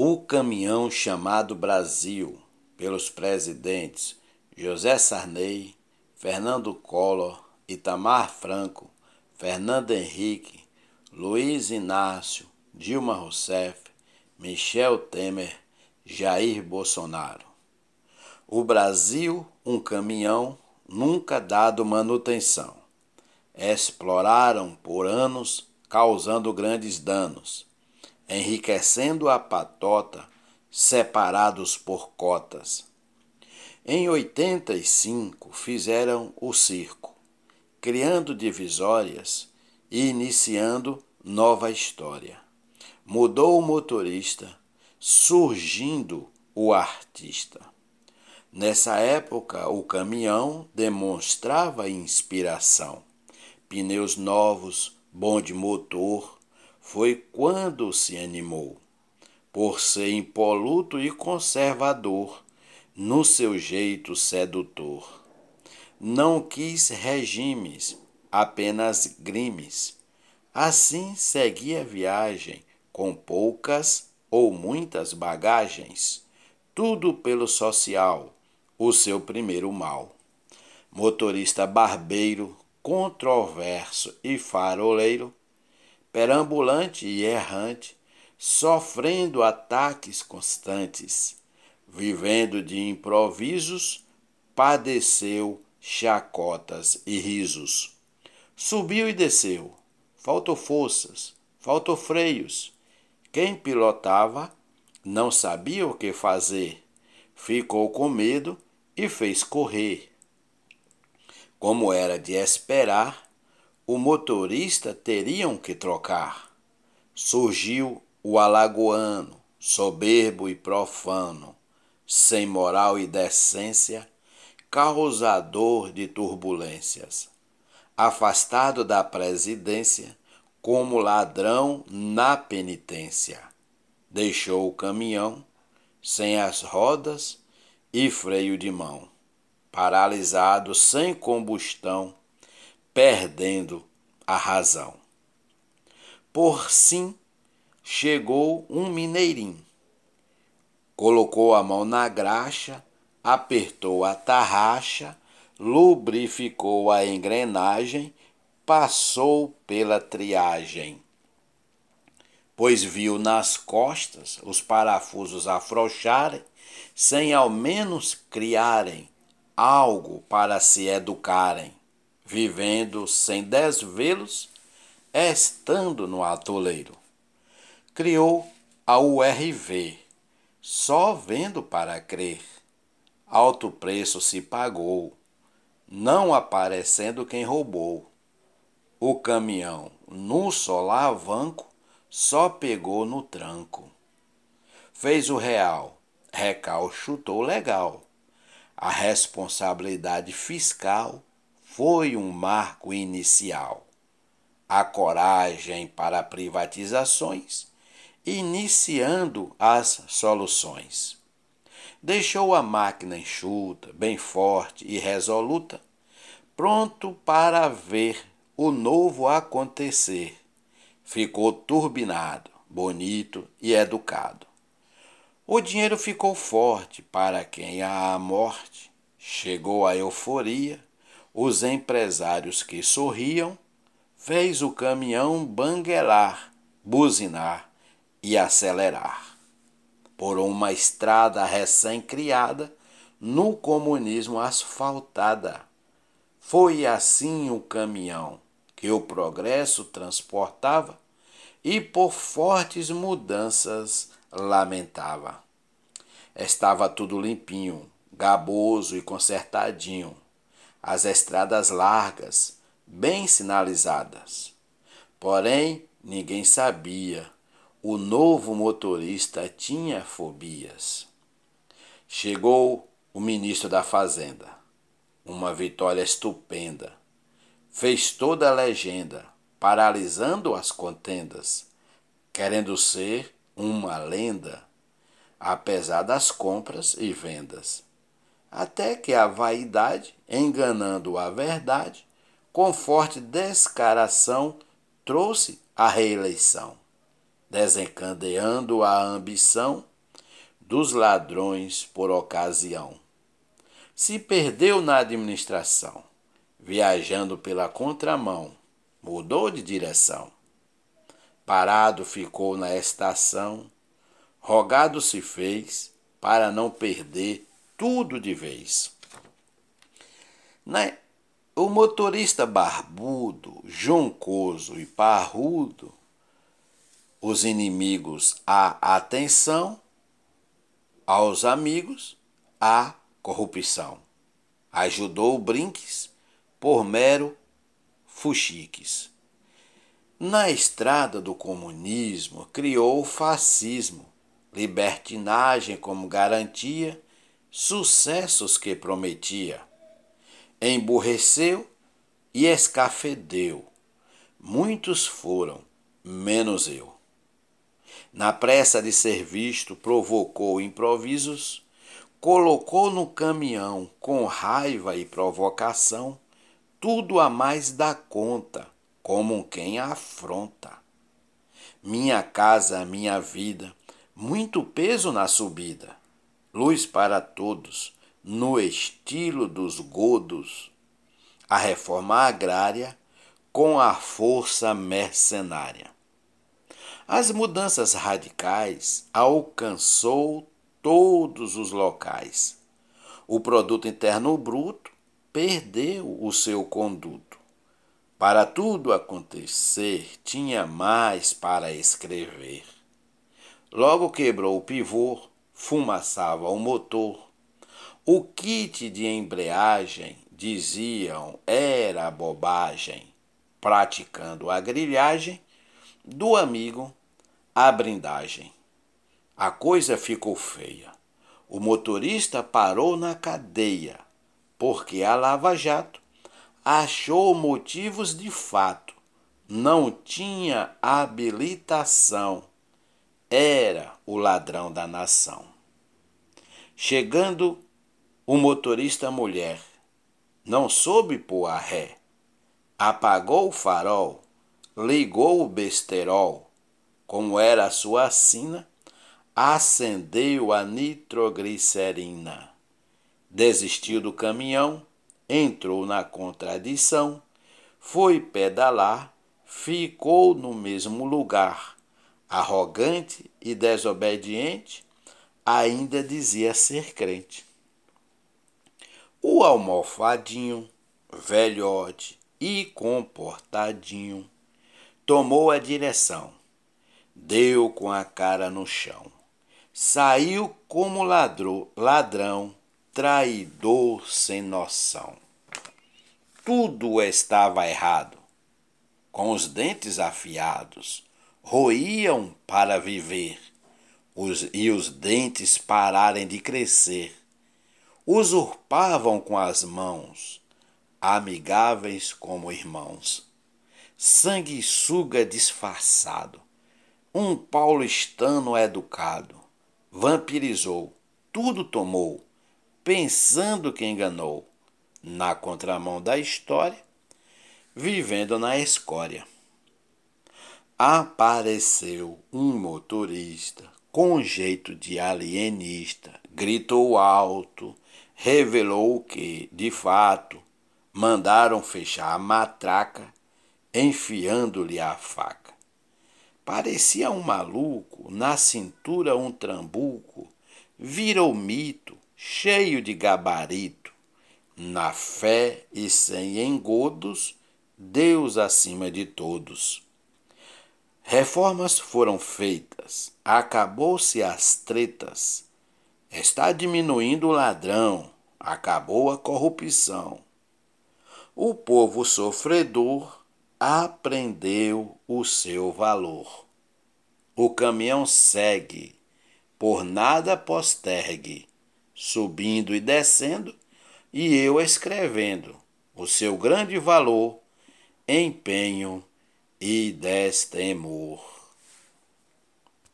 O caminhão chamado Brasil, pelos presidentes José Sarney, Fernando Collor, Itamar Franco, Fernando Henrique, Luiz Inácio, Dilma Rousseff, Michel Temer, Jair Bolsonaro. O Brasil, um caminhão nunca dado manutenção. Exploraram por anos, causando grandes danos enriquecendo a patota, separados por cotas. Em 85 fizeram o circo, criando divisórias e iniciando nova história. Mudou o motorista, surgindo o artista. Nessa época, o caminhão demonstrava inspiração. Pneus novos, bonde motor, foi quando se animou, por ser impoluto e conservador no seu jeito sedutor. Não quis regimes, apenas grimes. Assim seguia a viagem, com poucas ou muitas bagagens, tudo pelo social, o seu primeiro mal. Motorista barbeiro, controverso e faroleiro, perambulante e errante, sofrendo ataques constantes, vivendo de improvisos, padeceu chacotas e risos. Subiu e desceu, faltou forças, faltou freios. Quem pilotava não sabia o que fazer, ficou com medo e fez correr. Como era de esperar, o motorista teriam que trocar. Surgiu o alagoano, soberbo e profano, sem moral e decência, causador de turbulências. Afastado da presidência, como ladrão na penitência. Deixou o caminhão sem as rodas e freio de mão, paralisado sem combustão perdendo a razão. Por sim, chegou um mineirinho. Colocou a mão na graxa, apertou a tarraxa, lubrificou a engrenagem, passou pela triagem. Pois viu nas costas os parafusos afrouxarem, sem ao menos criarem algo para se educarem vivendo sem desvelos, estando no atoleiro. Criou a URV, só vendo para crer. Alto preço se pagou, não aparecendo quem roubou. O caminhão, no solavanco, só pegou no tranco. Fez o real, recal chutou legal. A responsabilidade fiscal foi um marco inicial. A coragem para privatizações, iniciando as soluções. Deixou a máquina enxuta, bem forte e resoluta, pronto para ver o novo acontecer. Ficou turbinado, bonito e educado. O dinheiro ficou forte para quem a morte chegou a euforia os empresários que sorriam, fez o caminhão banguelar, buzinar e acelerar. Por uma estrada recém-criada, no comunismo asfaltada. Foi assim o caminhão que o progresso transportava e por fortes mudanças lamentava. Estava tudo limpinho, gaboso e consertadinho as estradas largas, bem sinalizadas. Porém, ninguém sabia. O novo motorista tinha fobias. Chegou o ministro da Fazenda. Uma vitória estupenda. Fez toda a legenda, paralisando as contendas, querendo ser uma lenda, apesar das compras e vendas até que a vaidade, enganando a verdade, com forte descaração, trouxe a reeleição. desencadeando a ambição dos ladrões por ocasião. Se perdeu na administração, viajando pela contramão, mudou de direção. Parado ficou na estação, rogado se fez para não perder tudo de vez. Né? O motorista barbudo, joncoso e parrudo, os inimigos a atenção, aos amigos a corrupção. Ajudou Brinques por mero fuxiques. Na estrada do comunismo, criou o fascismo, libertinagem como garantia, sucessos que prometia. Emburreceu e escafedeu. Muitos foram, menos eu. Na pressa de ser visto, provocou improvisos, colocou no caminhão, com raiva e provocação, tudo a mais da conta, como quem afronta. Minha casa, minha vida, muito peso na subida, luz para todos, no estilo dos godos, a reforma agrária com a força mercenária. As mudanças radicais alcançou todos os locais. O produto interno bruto perdeu o seu conduto. Para tudo acontecer, tinha mais para escrever. Logo quebrou o pivô, fumaçava o motor. O kit de embreagem, diziam, era bobagem. Praticando a grilhagem, do amigo a brindagem. A coisa ficou feia. O motorista parou na cadeia, porque a Lava Jato achou motivos de fato. Não tinha habilitação era o ladrão da nação. Chegando o motorista mulher, não soube pôr a ré, apagou o farol, ligou o besterol, como era a sua sina, acendeu a nitroglicerina. Desistiu do caminhão, entrou na contradição, foi pedalar, ficou no mesmo lugar arrogante e desobediente, ainda dizia ser crente. O almofadinho, velhote e comportadinho, tomou a direção, deu com a cara no chão, saiu como ladrão, ladrão traidor sem noção. Tudo estava errado, com os dentes afiados roíam para viver, os, e os dentes pararem de crescer. Usurpavam com as mãos, amigáveis como irmãos. Sanguessuga disfarçado, um paulistano educado, vampirizou, tudo tomou, pensando que enganou, na contramão da história, vivendo na escória apareceu um motorista com jeito de alienista, gritou alto, revelou que, de fato, mandaram fechar a matraca, enfiando-lhe a faca. Parecia um maluco, na cintura um trambuco, virou mito, cheio de gabarito. Na fé e sem engodos, Deus acima de todos. Reformas foram feitas, acabou-se as tretas, está diminuindo o ladrão, acabou a corrupção. O povo sofredor aprendeu o seu valor. O caminhão segue, por nada postergue, subindo e descendo, e eu escrevendo o seu grande valor, empenho e destemor.